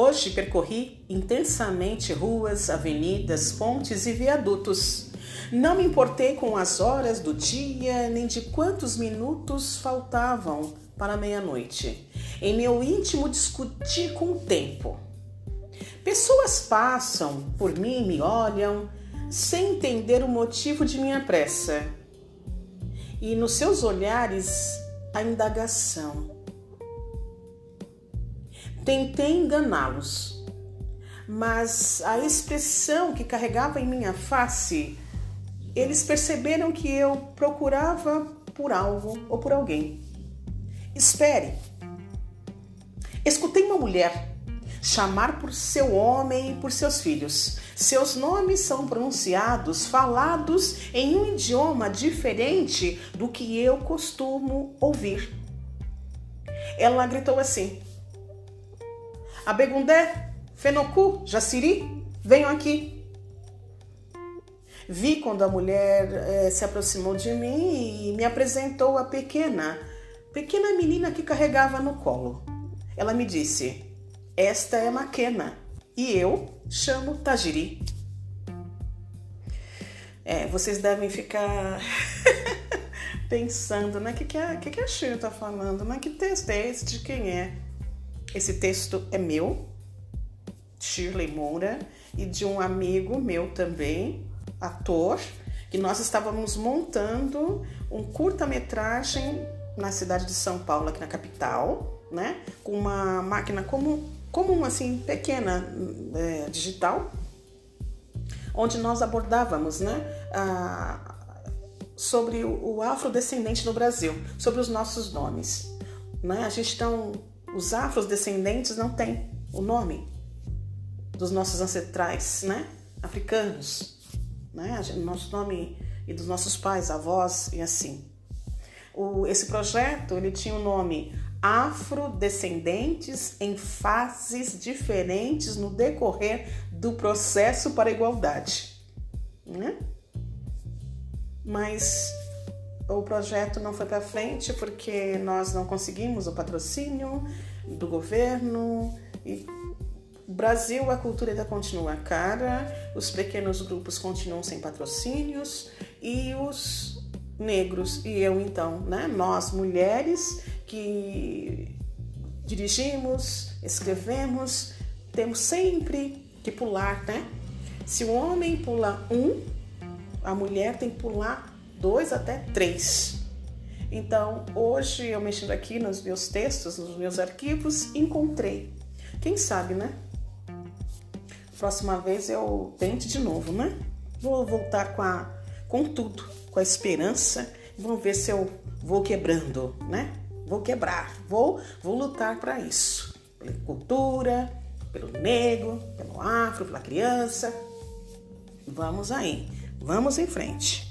Hoje percorri intensamente ruas, avenidas, pontes e viadutos. Não me importei com as horas do dia nem de quantos minutos faltavam para meia-noite. Em meu íntimo discuti com o tempo. Pessoas passam por mim, me olham, sem entender o motivo de minha pressa. E nos seus olhares a indagação. Tentei enganá-los, mas a expressão que carregava em minha face, eles perceberam que eu procurava por algo ou por alguém. Espere. Escutei uma mulher chamar por seu homem e por seus filhos. Seus nomes são pronunciados, falados em um idioma diferente do que eu costumo ouvir. Ela gritou assim: Abegundé, Fenocu, Jaciri, venham aqui. Vi quando a mulher eh, se aproximou de mim e me apresentou a pequena, pequena menina que carregava no colo. Ela me disse: esta é Maquena e eu chamo Tajiri. É, vocês devem ficar pensando, né? O que, que, a, que, que a Shirley está falando? Né? Que texto é esse? De quem é? Esse texto é meu, Shirley Moura, e de um amigo meu também, ator, que nós estávamos montando um curta-metragem na cidade de São Paulo, aqui na capital, né? Com uma máquina como comum, assim, pequena, é, digital, onde nós abordávamos né, a, sobre o, o afrodescendente no Brasil, sobre os nossos nomes. Né? A gente então, os afrodescendentes não tem o nome dos nossos ancestrais, né? Africanos, né? Nosso nome e dos nossos pais, avós e assim. O, esse projeto ele tinha o nome afrodescendentes em fases diferentes no decorrer do processo para a igualdade. Né? Mas o projeto não foi para frente porque nós não conseguimos o patrocínio do governo e Brasil a cultura ainda continua cara, os pequenos grupos continuam sem patrocínios e os negros e eu então, né, nós mulheres que dirigimos, escrevemos, temos sempre que pular, né? Se o homem pula um, a mulher tem que pular dois até três. Então, hoje eu mexendo aqui nos meus textos, nos meus arquivos, encontrei. Quem sabe, né? Próxima vez eu tente de novo, né? Vou voltar com, a, com tudo, com a esperança. Vamos ver se eu vou quebrando, né? vou quebrar, vou, vou lutar para isso. Pela cultura, pelo negro, pelo afro, pela criança. Vamos aí, vamos em frente.